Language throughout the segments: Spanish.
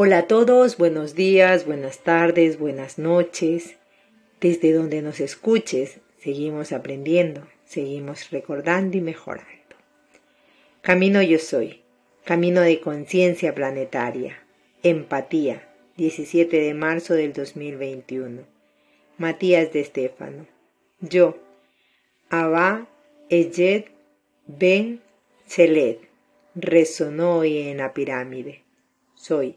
Hola a todos, buenos días, buenas tardes, buenas noches. Desde donde nos escuches, seguimos aprendiendo, seguimos recordando y mejorando. Camino yo soy, camino de conciencia planetaria, empatía, 17 de marzo del 2021. Matías de Estéfano. Yo, Abba, Eyed, Ben, Chelet, resonó hoy en la pirámide. Soy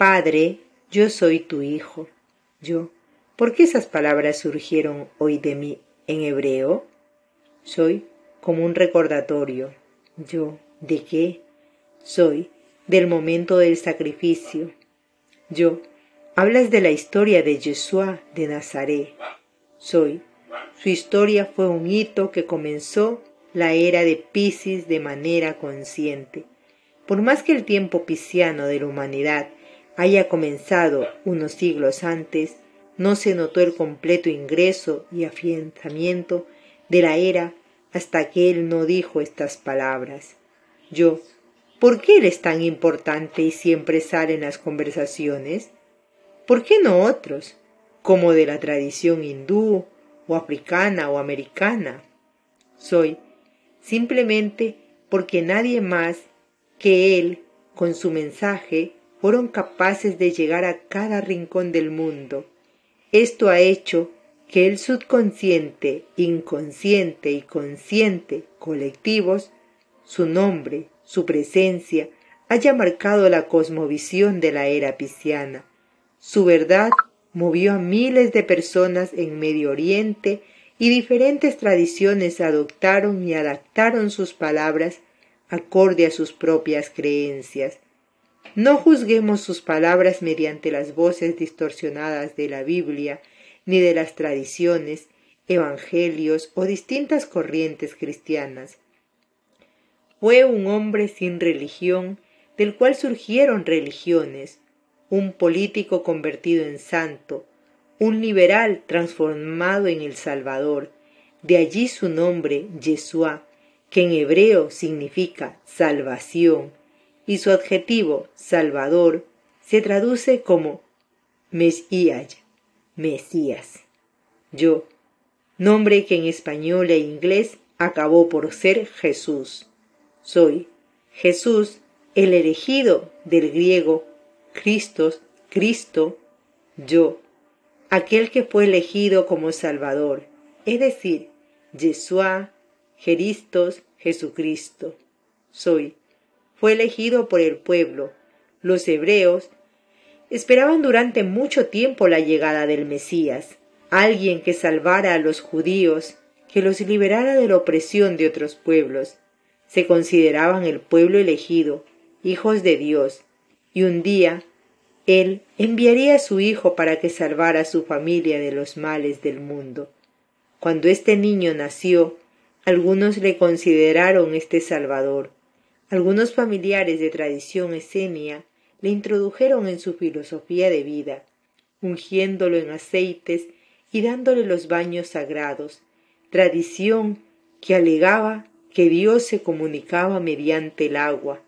Padre, yo soy tu hijo. Yo, ¿por qué esas palabras surgieron hoy de mí en hebreo? Soy como un recordatorio. Yo, ¿de qué? Soy del momento del sacrificio. Yo, hablas de la historia de Yeshua de Nazaret. Soy. Su historia fue un hito que comenzó la era de Piscis de manera consciente. Por más que el tiempo pisciano de la humanidad haya comenzado unos siglos antes, no se notó el completo ingreso y afianzamiento de la era hasta que él no dijo estas palabras. Yo, ¿por qué él es tan importante y siempre sale en las conversaciones? ¿Por qué no otros, como de la tradición hindú, o africana o americana? Soy, simplemente porque nadie más que él, con su mensaje, fueron capaces de llegar a cada rincón del mundo. Esto ha hecho que el subconsciente, inconsciente y consciente colectivos, su nombre, su presencia, haya marcado la cosmovisión de la era pisciana. Su verdad movió a miles de personas en Medio Oriente y diferentes tradiciones adoptaron y adaptaron sus palabras acorde a sus propias creencias. No juzguemos sus palabras mediante las voces distorsionadas de la Biblia, ni de las tradiciones, evangelios o distintas corrientes cristianas. Fue un hombre sin religión, del cual surgieron religiones, un político convertido en santo, un liberal transformado en el Salvador, de allí su nombre, Yeshua, que en hebreo significa salvación, y su adjetivo Salvador se traduce como Mesías, Mesías. Yo, nombre que en español e inglés acabó por ser Jesús. Soy Jesús, el elegido del griego Christos, Cristo, yo, aquel que fue elegido como Salvador, es decir, Yeshua, Jeristos, Jesucristo. Soy fue elegido por el pueblo. Los hebreos esperaban durante mucho tiempo la llegada del Mesías, alguien que salvara a los judíos, que los liberara de la opresión de otros pueblos. Se consideraban el pueblo elegido, hijos de Dios, y un día él enviaría a su hijo para que salvara a su familia de los males del mundo. Cuando este niño nació, algunos le consideraron este Salvador, algunos familiares de tradición esenia le introdujeron en su filosofía de vida, ungiéndolo en aceites y dándole los baños sagrados, tradición que alegaba que Dios se comunicaba mediante el agua,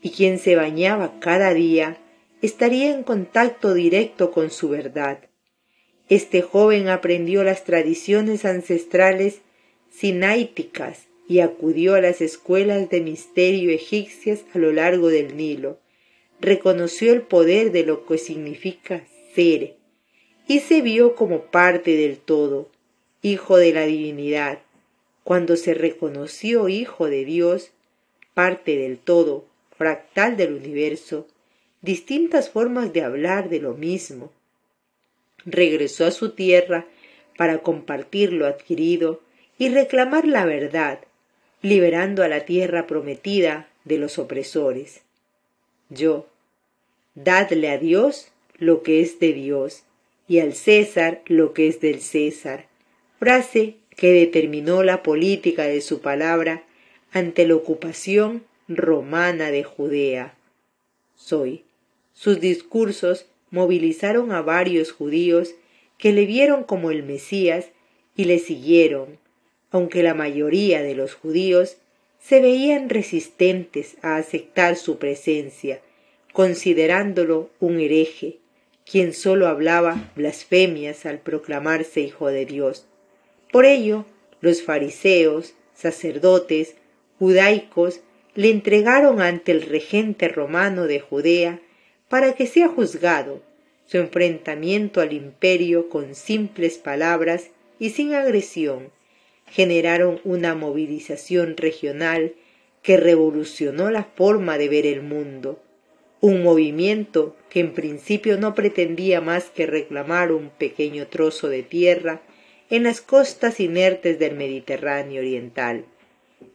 y quien se bañaba cada día estaría en contacto directo con su verdad. Este joven aprendió las tradiciones ancestrales sináiticas y acudió a las escuelas de misterio egipcias a lo largo del Nilo. Reconoció el poder de lo que significa ser y se vio como parte del todo, hijo de la divinidad. Cuando se reconoció hijo de Dios, parte del todo, fractal del universo, distintas formas de hablar de lo mismo. Regresó a su tierra para compartir lo adquirido y reclamar la verdad, liberando a la tierra prometida de los opresores. Yo, dadle a Dios lo que es de Dios y al César lo que es del César, frase que determinó la política de su palabra ante la ocupación romana de Judea. Soy. Sus discursos movilizaron a varios judíos que le vieron como el Mesías y le siguieron, aunque la mayoría de los judíos se veían resistentes a aceptar su presencia, considerándolo un hereje, quien sólo hablaba blasfemias al proclamarse hijo de Dios. Por ello, los fariseos, sacerdotes, judaicos, le entregaron ante el regente romano de Judea para que sea juzgado. Su enfrentamiento al imperio con simples palabras y sin agresión generaron una movilización regional que revolucionó la forma de ver el mundo, un movimiento que en principio no pretendía más que reclamar un pequeño trozo de tierra en las costas inertes del Mediterráneo oriental.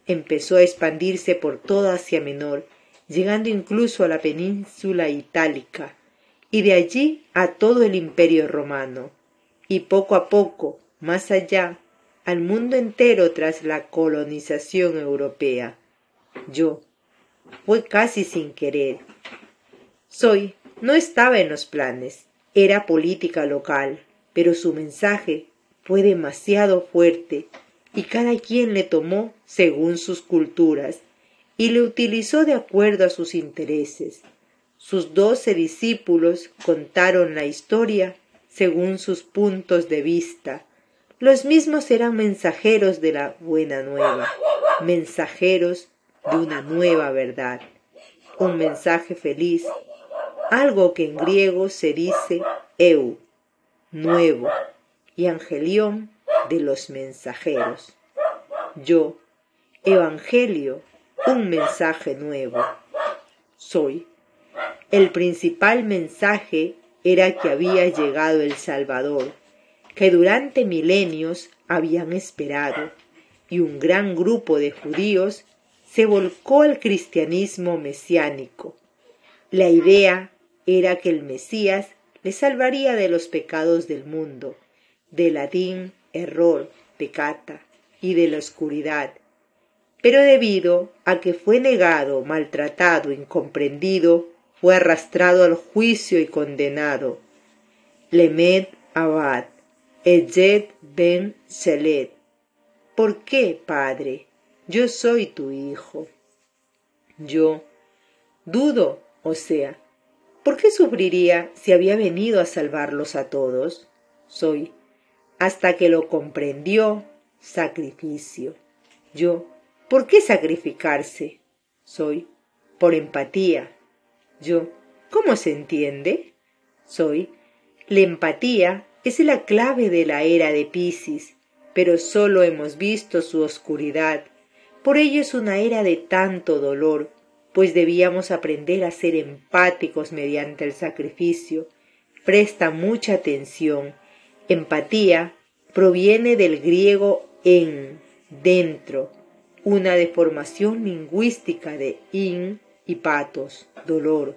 Empezó a expandirse por toda Asia Menor, llegando incluso a la península itálica, y de allí a todo el imperio romano, y poco a poco, más allá, al mundo entero tras la colonización europea. Yo, fue casi sin querer. Soy, no estaba en los planes, era política local, pero su mensaje fue demasiado fuerte y cada quien le tomó según sus culturas y le utilizó de acuerdo a sus intereses. Sus doce discípulos contaron la historia según sus puntos de vista. Los mismos eran mensajeros de la buena nueva, mensajeros de una nueva verdad, un mensaje feliz, algo que en griego se dice eu, nuevo, y angelión de los mensajeros. Yo, evangelio, un mensaje nuevo. Soy. El principal mensaje era que había llegado el Salvador, que durante milenios habían esperado, y un gran grupo de judíos se volcó al cristianismo mesiánico. La idea era que el Mesías le salvaría de los pecados del mundo, del latín error, pecata, y de la oscuridad. Pero debido a que fue negado, maltratado, incomprendido, fue arrastrado al juicio y condenado. Lemed Abad, Ejed Ben Selet. ¿Por qué, Padre? yo soy tu hijo. Yo dudo, o sea, ¿por qué sufriría si había venido a salvarlos a todos? Soy, hasta que lo comprendió, sacrificio. Yo, ¿por qué sacrificarse? Soy, por empatía. Yo, ¿cómo se entiende? Soy, la empatía es la clave de la era de Piscis, pero sólo hemos visto su oscuridad por ello es una era de tanto dolor, pues debíamos aprender a ser empáticos mediante el sacrificio. Presta mucha atención. Empatía proviene del griego en, dentro, una deformación lingüística de in y patos, dolor.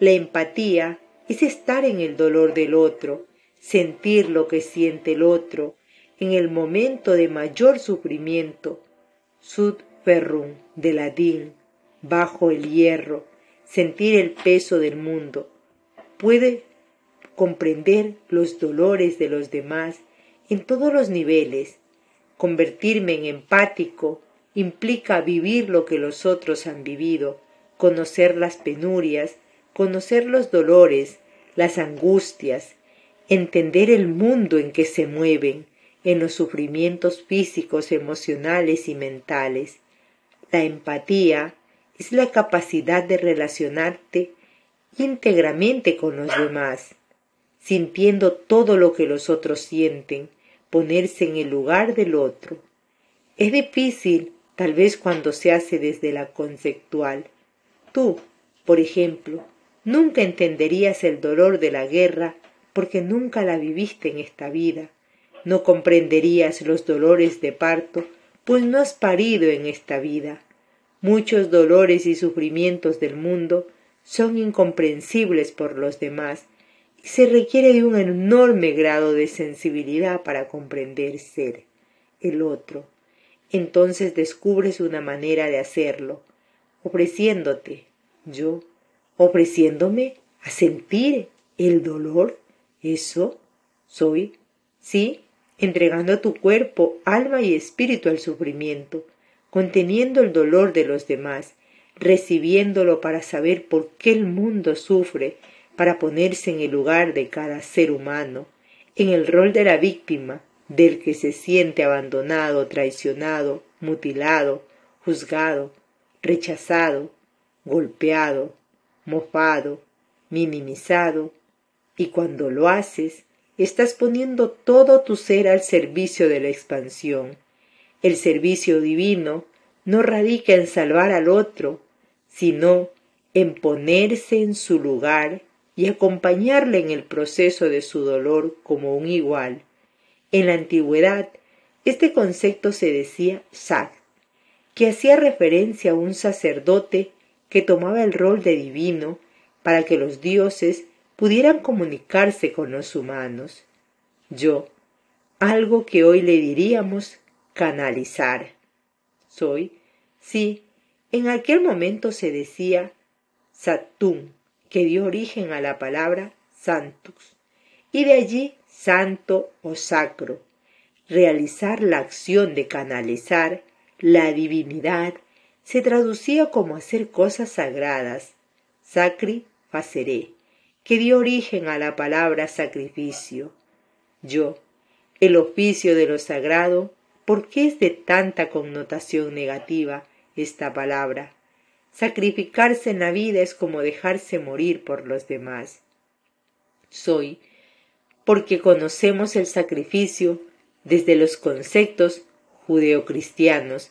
La empatía es estar en el dolor del otro, sentir lo que siente el otro, en el momento de mayor sufrimiento, sud ferrum de latín, bajo el hierro, sentir el peso del mundo, puede comprender los dolores de los demás en todos los niveles. Convertirme en empático implica vivir lo que los otros han vivido, conocer las penurias, conocer los dolores, las angustias, entender el mundo en que se mueven, en los sufrimientos físicos, emocionales y mentales. La empatía es la capacidad de relacionarte íntegramente con los demás, sintiendo todo lo que los otros sienten, ponerse en el lugar del otro. Es difícil, tal vez cuando se hace desde la conceptual. Tú, por ejemplo, nunca entenderías el dolor de la guerra porque nunca la viviste en esta vida no comprenderías los dolores de parto, pues no has parido en esta vida. Muchos dolores y sufrimientos del mundo son incomprensibles por los demás y se requiere de un enorme grado de sensibilidad para comprender ser el otro. Entonces descubres una manera de hacerlo, ofreciéndote, yo, ofreciéndome a sentir el dolor. Eso soy, sí, entregando tu cuerpo, alma y espíritu al sufrimiento, conteniendo el dolor de los demás. recibiéndolo para saber por qué el mundo sufre, para ponerse en el lugar de cada ser humano, en el rol de la víctima, del que se siente abandonado, traicionado, mutilado, juzgado, rechazado, golpeado, mofado, minimizado, y cuando lo haces, estás poniendo todo tu ser al servicio de la expansión. El servicio divino no radica en salvar al otro, sino en ponerse en su lugar y acompañarle en el proceso de su dolor como un igual. En la antigüedad, este concepto se decía Sag, que hacía referencia a un sacerdote que tomaba el rol de divino para que los dioses pudieran comunicarse con los humanos. Yo, algo que hoy le diríamos canalizar. Soy, sí, en aquel momento se decía Satum, que dio origen a la palabra santus, y de allí santo o sacro. Realizar la acción de canalizar la divinidad se traducía como hacer cosas sagradas, sacri faceré, que dio origen a la palabra sacrificio. Yo, el oficio de lo sagrado, ¿por qué es de tanta connotación negativa esta palabra? Sacrificarse en la vida es como dejarse morir por los demás. Soy, porque conocemos el sacrificio desde los conceptos judeocristianos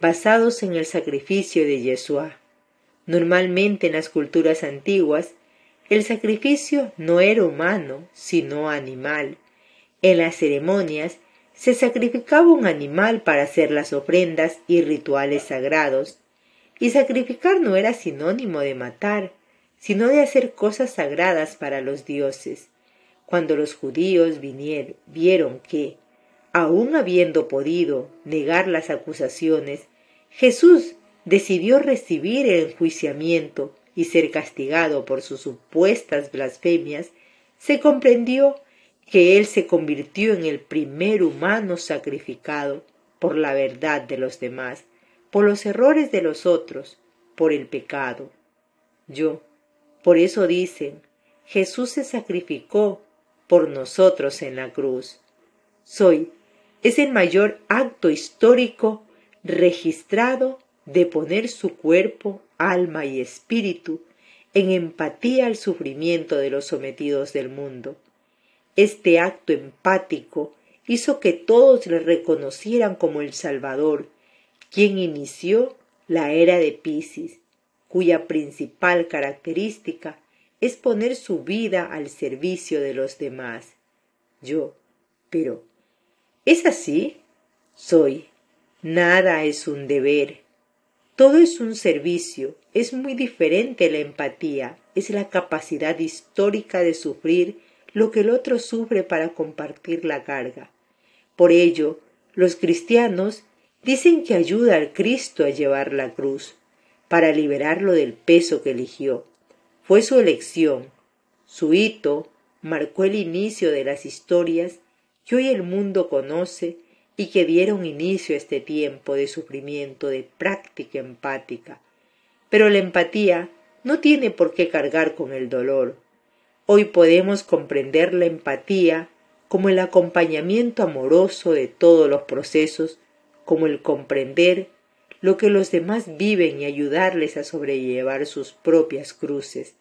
basados en el sacrificio de Yeshua. Normalmente en las culturas antiguas, el sacrificio no era humano, sino animal. En las ceremonias se sacrificaba un animal para hacer las ofrendas y rituales sagrados, y sacrificar no era sinónimo de matar, sino de hacer cosas sagradas para los dioses. Cuando los judíos vinieron, vieron que, aun habiendo podido negar las acusaciones, Jesús decidió recibir el enjuiciamiento y ser castigado por sus supuestas blasfemias, se comprendió que él se convirtió en el primer humano sacrificado por la verdad de los demás, por los errores de los otros, por el pecado. Yo, por eso dicen, Jesús se sacrificó por nosotros en la cruz. Soy, es el mayor acto histórico registrado de poner su cuerpo, alma y espíritu en empatía al sufrimiento de los sometidos del mundo. Este acto empático hizo que todos le reconocieran como el Salvador, quien inició la era de Piscis, cuya principal característica es poner su vida al servicio de los demás. Yo, pero, ¿es así? Soy. Nada es un deber, todo es un servicio, es muy diferente la empatía, es la capacidad histórica de sufrir lo que el otro sufre para compartir la carga. Por ello, los cristianos dicen que ayuda al Cristo a llevar la cruz, para liberarlo del peso que eligió. Fue su elección, su hito marcó el inicio de las historias que hoy el mundo conoce y que dieron inicio a este tiempo de sufrimiento, de práctica empática. Pero la empatía no tiene por qué cargar con el dolor. Hoy podemos comprender la empatía como el acompañamiento amoroso de todos los procesos, como el comprender lo que los demás viven y ayudarles a sobrellevar sus propias cruces.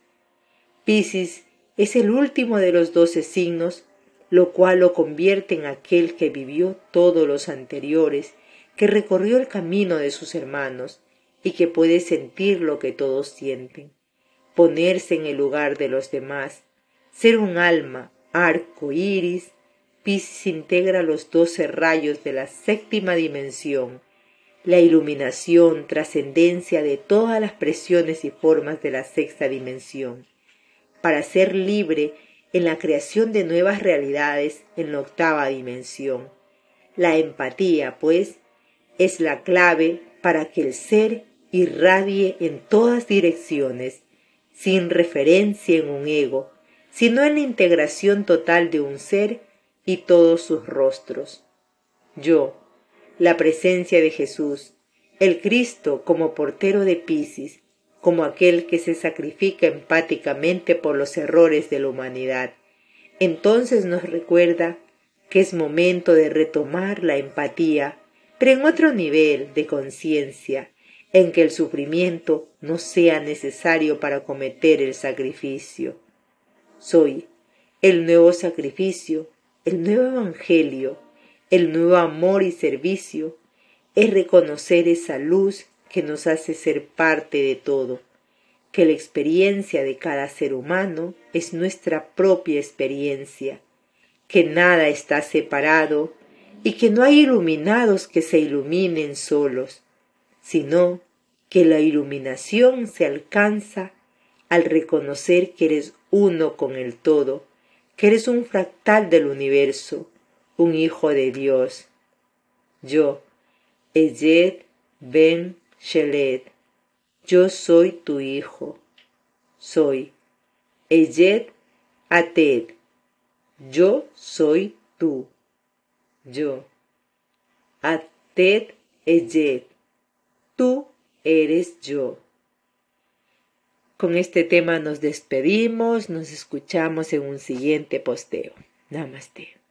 Piscis es el último de los doce signos lo cual lo convierte en aquel que vivió todos los anteriores, que recorrió el camino de sus hermanos y que puede sentir lo que todos sienten, ponerse en el lugar de los demás, ser un alma, arco iris, Piscis integra los doce rayos de la séptima dimensión, la iluminación, trascendencia de todas las presiones y formas de la sexta dimensión. Para ser libre en la creación de nuevas realidades en la octava dimensión. La empatía, pues, es la clave para que el ser irradie en todas direcciones, sin referencia en un ego, sino en la integración total de un ser y todos sus rostros. Yo, la presencia de Jesús, el Cristo como portero de Piscis, como aquel que se sacrifica empáticamente por los errores de la humanidad. Entonces nos recuerda que es momento de retomar la empatía, pero en otro nivel de conciencia, en que el sufrimiento no sea necesario para cometer el sacrificio. Soy el nuevo sacrificio, el nuevo evangelio, el nuevo amor y servicio, es reconocer esa luz que nos hace ser parte de todo, que la experiencia de cada ser humano es nuestra propia experiencia, que nada está separado y que no hay iluminados que se iluminen solos, sino que la iluminación se alcanza al reconocer que eres uno con el todo, que eres un fractal del universo, un hijo de Dios. Yo, Ben Sheled, yo soy tu hijo. Soy Eyed Ated, yo soy tú. Yo. Ated Eyed, tú eres yo. Con este tema nos despedimos, nos escuchamos en un siguiente posteo. Namaste.